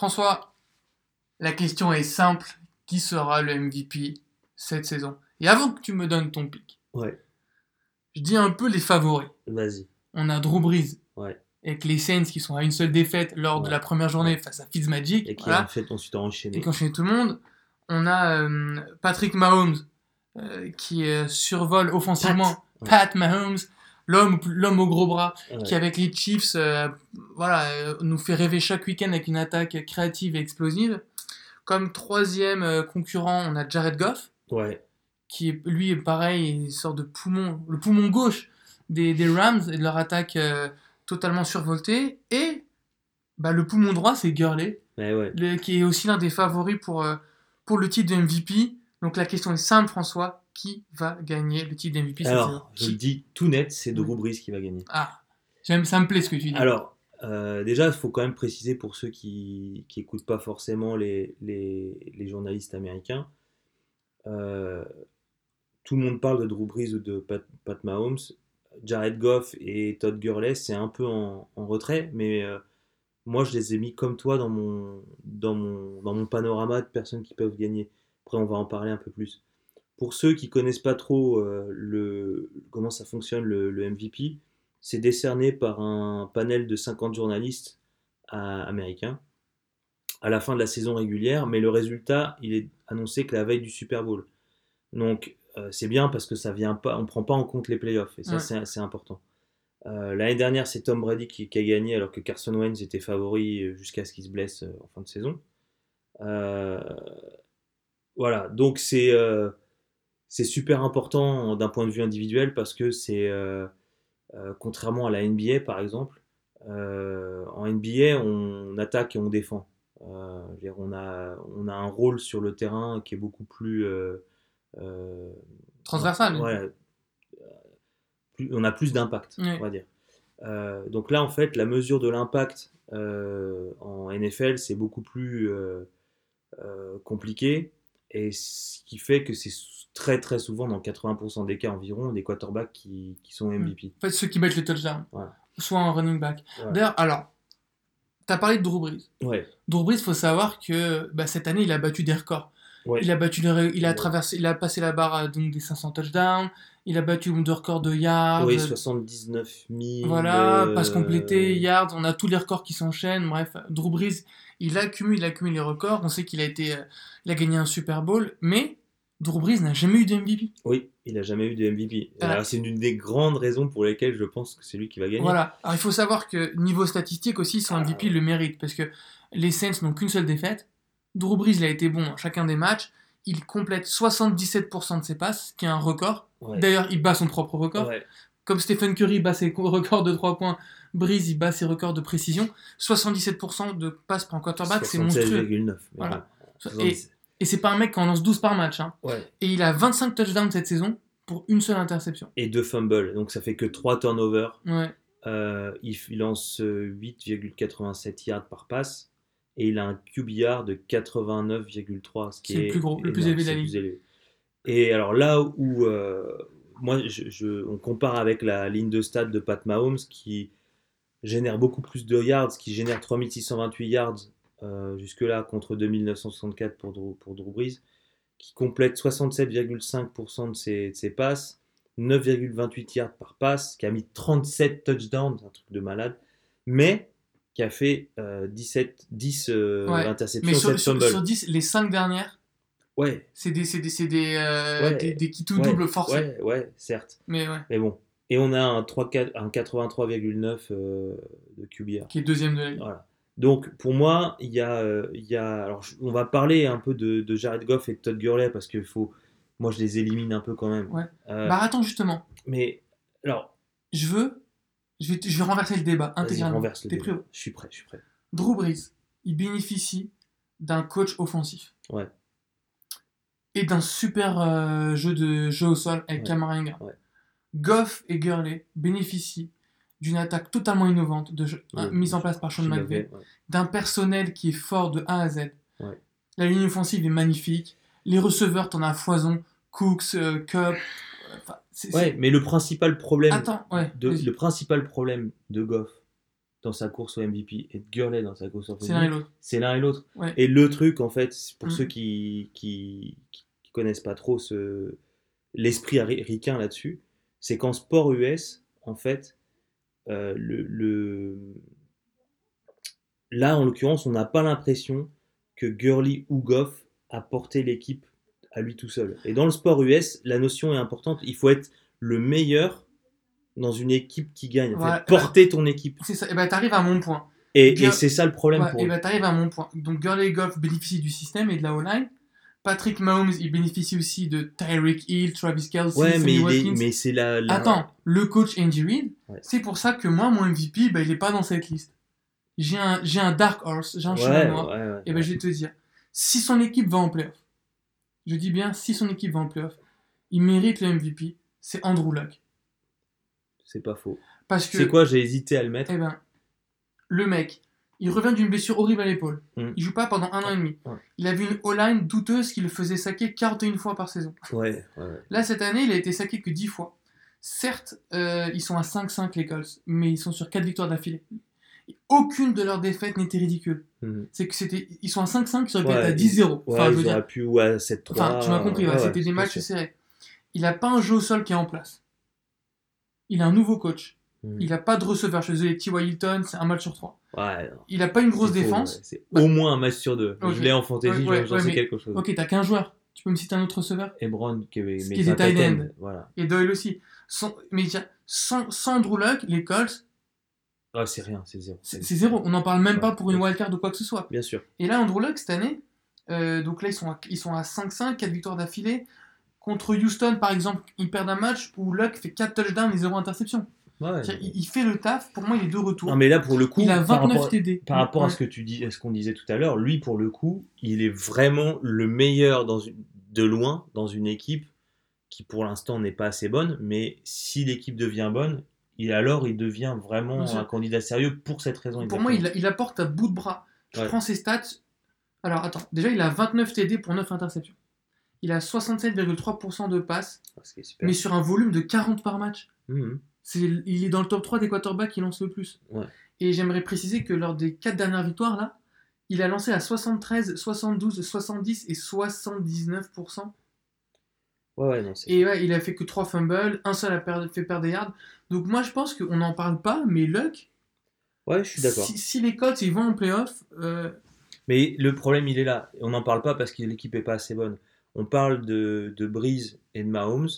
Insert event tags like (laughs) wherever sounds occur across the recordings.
François, la question est simple. Qui sera le MVP cette saison? Et avant que tu me donnes ton pic, Ouais, je dis un peu les favoris. vas-y. On a Drew Brees Ouais. avec les Saints qui sont à une seule défaite lors de la première journée face à Fitzmagic. Et qui voilà. a fait ensuite enchaîné. Et tout le monde. On a euh, Patrick Mahomes euh, qui euh, survole offensivement. Pat Mahomes, l'homme l'homme au gros bras, Ouais. qui avec les Chiefs euh, voilà, euh, nous fait rêver chaque week-end avec une attaque créative et explosive. Comme troisième euh, concurrent, on a Jared Goff, Ouais, qui est, lui est pareil, une sorte de poumon, le poumon gauche des, des Rams et de leur attaque totalement survoltée. Et bah, le poumon droit, c'est Gurley, ouais. le- qui est aussi l'un des favoris pour, pour le titre de MVP. Donc la question est simple, François. Qui va gagner le titre de MVP cette saison Alors, je Qui le dis tout net, c'est Drew Brees qui va gagner. Ah, j'aime, ça me plaît ce que tu dis. Alors, euh, déjà, il faut quand même préciser pour ceux qui n'écoutent pas forcément les, les, les journalistes américains, euh, tout le monde parle de Drew Brees ou de Pat, Pat Mahomes. Jared Goff et Todd Gurley, c'est un peu en, en retrait, mais euh, moi, je les ai mis comme toi dans mon, dans, mon, dans mon panorama de personnes qui peuvent gagner. Après, on va en parler un peu plus. Pour ceux qui connaissent pas trop euh, le, comment ça fonctionne le, le MVP, c'est décerné par un panel de 50 journalistes à- américains à la fin de la saison régulière, mais le résultat, il est annoncé que la veille du Super Bowl. Donc, euh, c'est bien parce que ça vient pas, on prend pas en compte les playoffs, et ça, Ouais. c'est important. Euh, L'année dernière, c'est Tom Brady qui, qui a gagné, alors que Carson Wentz était favori euh, jusqu'à ce qu'il se blesse euh, en fin de saison. Euh, voilà, donc c'est euh, c'est super important d'un point de vue individuel parce que c'est euh, euh, contrairement à la NBA par exemple, euh, en NBA on attaque et on défend. On, a, on a un rôle sur le terrain qui est beaucoup plus Transversal. ouais, plus- on a plus d'impact, on va dire. Donc là, en fait, la mesure de l'impact en NFL, c'est beaucoup plus compliqué. Et ce qui fait que c'est très très souvent, dans 80% des cas environ, des quarterbacks qui, qui sont MVP. En fait, ceux qui mettent les touchdowns. Soit en running back. Ouais. D'ailleurs, alors, tu as parlé de Drew Brees. Ouais, Drew Brees, faut savoir que bah, cette année, il a battu des records. Ouais. Il a battu, il a Ouais. traversé, il a passé la barre donc, des 500 touchdowns. Il a battu le nombre de records de yards. Oui, euh, 79 000. Voilà, euh, passe complété, yards, on a tous les records qui s'enchaînent. Bref, Drew Brees, il accumule, il accumule les records. On sait qu'il a été, euh, il a gagné un Super Bowl, mais Drew Brees n'a jamais eu de MVP. Oui, il a jamais eu de MVP. Alors, C'est une des grandes raisons pour lesquelles je pense que c'est lui qui va gagner. Voilà. Alors il faut savoir que niveau statistique aussi, son MVP le mérite parce que les Saints n'ont qu'une seule défaite. Drew Brees, il a été bon dans chacun des matchs. Il complète 77% de ses passes, ce qui est un record. Ouais. D'ailleurs, il bat son propre record. Ouais. Comme Stephen Curry bat ses records de 3 points, Breeze il bat ses records de précision. 77% de passes par un quarterback, c'est monstrueux. 76,9. mais Voilà. bon, Et, 70. et c'est pas un mec qui en lance 12 par match. hein. Ouais. Et il a 25 touchdowns cette saison pour une seule interception. Et deux fumbles, donc ça fait que 3 turnovers. Ouais. Euh, il, lance euh, 8,87 yards par passe et il a un QBR de 89,3, ce qui est le plus gros, le plus énorme, élevé de la ligue. Et alors là où euh, moi je, je- on compare avec la ligne de stade de Pat Mahomes qui génère beaucoup plus de yards, qui génère 3628 yards euh, jusque-là contre 2964 pour Drew, pour Drew Brees, qui complète 67,5% de ses, de ses passes, 9,28 yards par passe, qui a mis 37 touchdowns, un truc de malade, mais qui a fait euh, 17, 10 euh, Ouais. interceptions, Mais sur, 7 sur, fumbles. sur 10, les 5 dernières, Ouais, c'est des, c'est des, c'est des, euh, Ouais. des, des qui tout ouais, double forcés. Ouais, ouais, certes. Mais ouais, Mais bon. Et on a un, 3, 4 un 83,9 euh, de QBR. qui est deuxième de la ligue. Voilà. Donc pour moi, il y a, euh, il y a alors je- on va parler un peu de, de Jared Goff et de Todd Gurley parce que faut, moi je les élimine un peu quand même. Ouais. Euh, Bah attends justement, mais alors, je veux, je vais, je vais renverser le débat intégralement. renverse le T'es débat. prêt Je suis prêt, je suis prêt. Drew Brees, il bénéficie d'un coach offensif. Ouais. Et d'un super euh, jeu de jeu au sol avec Ouais. Ouais. Goff et Gurley bénéficient d'une attaque totalement innovante de jeu, Ouais. euh, mise en place par Sean McVay, d'un personnel qui est fort de A à Z. Ouais. La ligne offensive est magnifique. Les receveurs, t'en as foison. Cooks, euh, Cup. euh, Ouais, mais le principal problème Attends, ouais. de, le principal problème de Goff, dans sa course au MVP et de Gurley dans sa course au C'est l'un et MVP, l'autre. c'est l'un et l'autre. Ouais. Et le truc, en fait, pour Mm. ceux qui, qui, qui connaissent pas trop ce, l'esprit ari- ricain là-dessus, c'est qu'en sport US, en fait, euh, le, le- là, en l'occurrence, on n'a pas l'impression que Gurley ou Goff a porté l'équipe à lui tout seul. Et dans le sport US, la notion est importante. Il faut être le meilleur dans une équipe qui gagne. En fait, Voilà. porter ton équipe. C'est ça. Et ben t'arrives à mon point. Et, c'est ça le problème Ouais, pour et eux. ben t'arrives à mon point. Donc Gurley Goff bénéficient du système et de la O-line. Patrick Mahomes, il bénéficie aussi de Tyreek Hill, Travis Kelce, Ouais, Sammy mais, est- Watkins. mais c'est la, la- Attends, le coach Andy Reid, Ouais. c'est pour ça que moi, mon MVP, ben, il est pas dans cette liste. J'ai un, j'ai un dark horse, j'ai un cheval noir. Et ben ouais. je vais te dire, si son équipe va en playoff, je dis bien si son équipe va en playoff, il mérite le MVP, c'est Andrew Luck. C'est pas faux. Parce que, C'est quoi J'ai hésité à le mettre. eh ben, le mec, il revient d'une blessure horrible à l'épaule. Mm. Il joue pas pendant un an et demi. Ouais. Il avait une O-line douteuse qui le faisait saquer 41 fois par saison. Ouais, ouais, ouais. Là, cette année, il a été saqué que 10 fois. Certes, euh, ils sont à 5-5 les Colts, mais ils sont sur 4 victoires d'affilée. Aucune de leurs défaites n'était ridicule. Mhm. C'est que c'était, ils sont à 5-5, ils auraient pu Ouais, être à ils- 10-0. Ouais, enfin, je ils veux dire, auraient pu ou à 7-3. enfin, tu m'as compris, ouais, ouais, c'était des matchs serrés. Il n'a pas un jeu au sol qui est en place. Il a un nouveau coach. Mhm. Il n'a pas de receveur. Je désolé, T.Y. Hilton, c'est un match sur 3. Ouais, non, Il n'a pas une grosse défense. ouais. C'est Bah- au moins un match sur deux. Ok. Je l'ai en fantasy, Ouais, ouais, j'en ouais, sais mais- quelque chose. Ok, t'as qu'un joueur. Tu peux me citer un autre receveur? Ebron qui un tight end. Voilà. Et Doyle aussi. Sans, mais sans, sans Andrew Luck, les Colts, Ah, c'est rien, c'est zéro. c'est zéro. On n'en parle même Ouais, pas pour une wildcard ou quoi que ce soit. Bien sûr. Et là, Andrew Luck, cette année, euh, donc là, ils sont à, ils sont à 5-5, 4 victoires d'affilée. Contre Houston, par exemple, ils perdent un match où Luck fait 4 touchdowns et 0 interception. Ouais. Il, il fait le taf. Pour moi, il est de retour. Non, mais là, pour le coup, il a par 29 rapport, TD. par rapport à ce que tu dis, à ce qu'on disait tout à l'heure, lui, pour le coup, il est vraiment le meilleur dans une- de loin dans une équipe qui, pour l'instant, n'est pas assez bonne. Mais si l'équipe devient bonne, il, alors il devient vraiment un candidat sérieux pour cette raison. Pour moi, il, apporte à bout de bras. Je Ouais. prends ses stats. Alors, attends. Déjà, il a 29 TD pour 9 interceptions. Il a 67,3% de passes, Ah, mais sur un volume de 40 par match. Mhm. Il est dans le top 3 des quarterbacks qui lancent le plus. Ouais. Et j'aimerais préciser que lors des 4 dernières victoires, là, il a lancé à 73, 72, 70 et 79%. Ouais, ouais, non, c'est. Et ouais, il a fait que 3 fumbles, un seul a per- fait perdre des yards. Donc moi, je pense qu'on n'en parle pas, mais Luck, Ouais, je suis d'accord. si, si les Colts ils vont en playoff, euh, Mais le problème, il est là. On n'en parle pas parce que l'équipe n'est pas assez bonne. On parle de, de Breeze et de Mahomes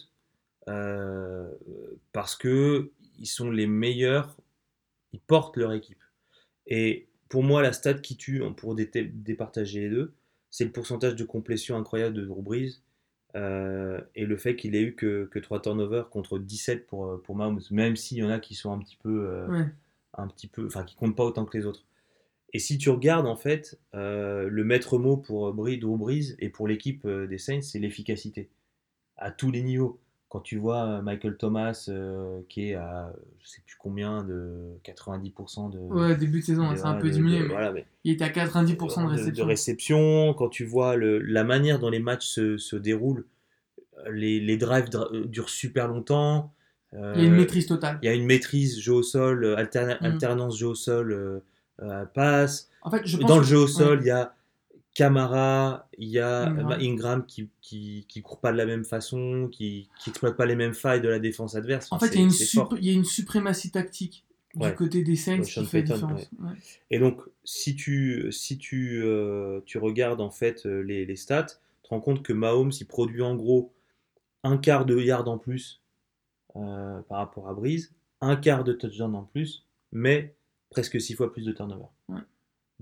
euh, parce que ils sont les meilleurs, ils portent leur équipe. Et pour moi, la stat qui tue, pour dé- départager les deux, c'est le pourcentage de complétion incroyable de Drew Brees euh, et le fait qu'il ait eu que, que 3 turnovers contre 17 pour, euh, pour Mahomes, même s'il y en a qui sont un petit peu... euh, ouais. un petit peu, enfin qui compte pas autant que les autres. Et si tu regardes en fait, euh, le maître mot pour euh, Bri- Drew Brees et pour l'équipe des Saints, c'est l'efficacité à tous les niveaux. Quand tu vois euh, Michael Thomas euh, qui est à je sais plus combien de 90% de, ouais, début de saison, hein, de- c'est un peu de- diminué, de- mais voilà, mais il était à 90% de réception. réception, quand tu vois le- la manière dont les matchs se, se déroulent, euh, les, les drives euh, durent super longtemps. Il y a une euh, maîtrise totale. il y a une maîtrise jeu au sol, euh, alterna- Mm. alternance jeu au sol, euh, euh, passe. En fait, je pense Dans le jeu au sol, il y a Camara, il y a Ingram. Ingram, Ingram qui, qui, qui court pas de la même façon, qui, qui exploite pas les mêmes failles de la défense adverse. En Enfin, fait, il y, a une y a suprématie tactique Ouais. du côté des Saints qui fait Payton, différence. Ouais. Et donc, si tu, si tu, euh, tu regardes en fait euh, les, les stats, tu te rends compte que Mahomes, il produit en gros un quart de yard en plus euh, par rapport à Breeze, un quart de touchdown en plus, mais presque six fois plus de turnover.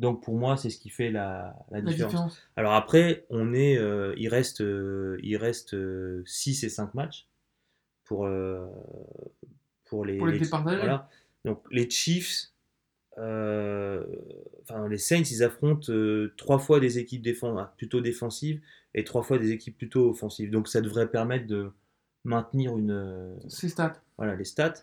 Donc pour moi, c'est ce qui fait la, la La différence. différence. Alors après, on est, euh, il reste, euh, il reste 6 et 5 matchs pour, euh, pour les, Pour les voilà. Donc les Chiefs, euh, enfin les Saints, ils affrontent euh, trois fois des équipes défense, ah, plutôt défensives et trois fois des équipes plutôt offensives. Donc ça devrait permettre de maintenir une, euh, C'est stats. voilà, les stats.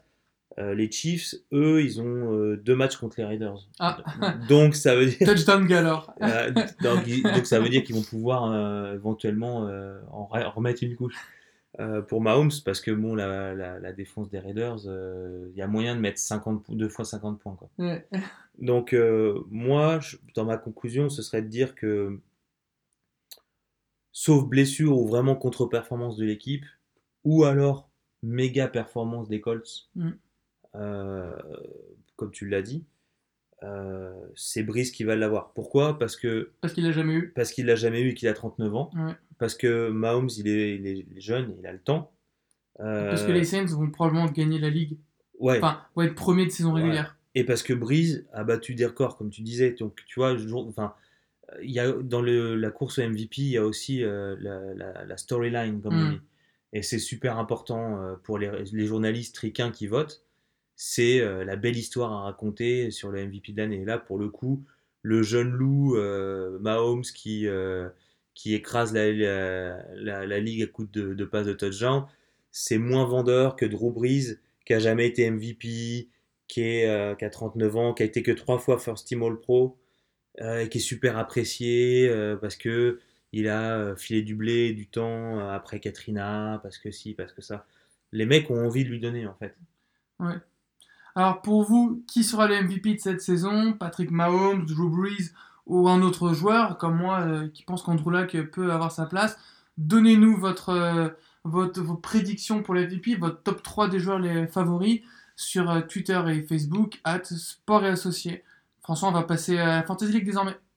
Euh, les Chiefs, eux, ils ont euh, deux matchs contre les Raiders. Ah. (laughs) Donc ça veut dire Touchdown Galore. (laughs) euh, donc, ça veut dire qu'ils vont pouvoir éventuellement en re- remettre une couche. pour Mahomes, parce que bon, la, la, la défense des Raiders, il y a moyen de mettre 50, po- deux fois 50 points. Quoi. Ouais. Donc, moi, je- dans ma conclusion, ce serait de dire que, sauf blessure ou vraiment contre-performance de l'équipe, ou alors méga performance des Colts, Mm. Euh, comme tu l'as dit, euh, c'est Brice qui va l'avoir. Pourquoi? Parce que Parce qu'il l'a jamais eu. parce qu'il l'a jamais eu et qu'il a 39 ans. Ouais. Parce que Mahomes, il est, il est- jeune, il a le temps. Parce que Euh, les Saints vont probablement gagner la ligue. ouais. Enfin, vont être premiers de saison Ouais. régulière. Et parce que Breeze a battu des records, comme tu disais. Donc, tu vois, je- enfin, il y a, dans le, la course au MVP, il y a aussi euh, la, la- la storyline, comme on Mm. dit. Et c'est super important euh, pour les, les journalistes ricains qui votent. C'est euh, la belle histoire à raconter sur le MVP de l'année. Et là, pour le coup, le jeune loup euh, Mahomes qui, euh, qui écrase la, la, ligue à coups de, de passes de touchdown, c'est moins vendeur que Drew Brees, qui a jamais été MVP, qui, a 39 ans, qui a été que trois fois First Team All Pro, et qui est super apprécié parce que il a filé du blé, du temps après Katrina, parce que si, parce que ça. Les mecs ont envie de lui donner en fait. Alors pour vous, qui sera le MVP de cette saison? Patrick Mahomes, Drew Brees ou un autre joueur comme moi euh, qui pense qu'Andrew Luck peut avoir sa place? Donnez-nous votre, euh, votre, vos prédictions pour le MVP, votre top 3 des joueurs les favoris sur euh, Twitter et Facebook, at Sport et Associés. François, on va passer à Fantasy League désormais.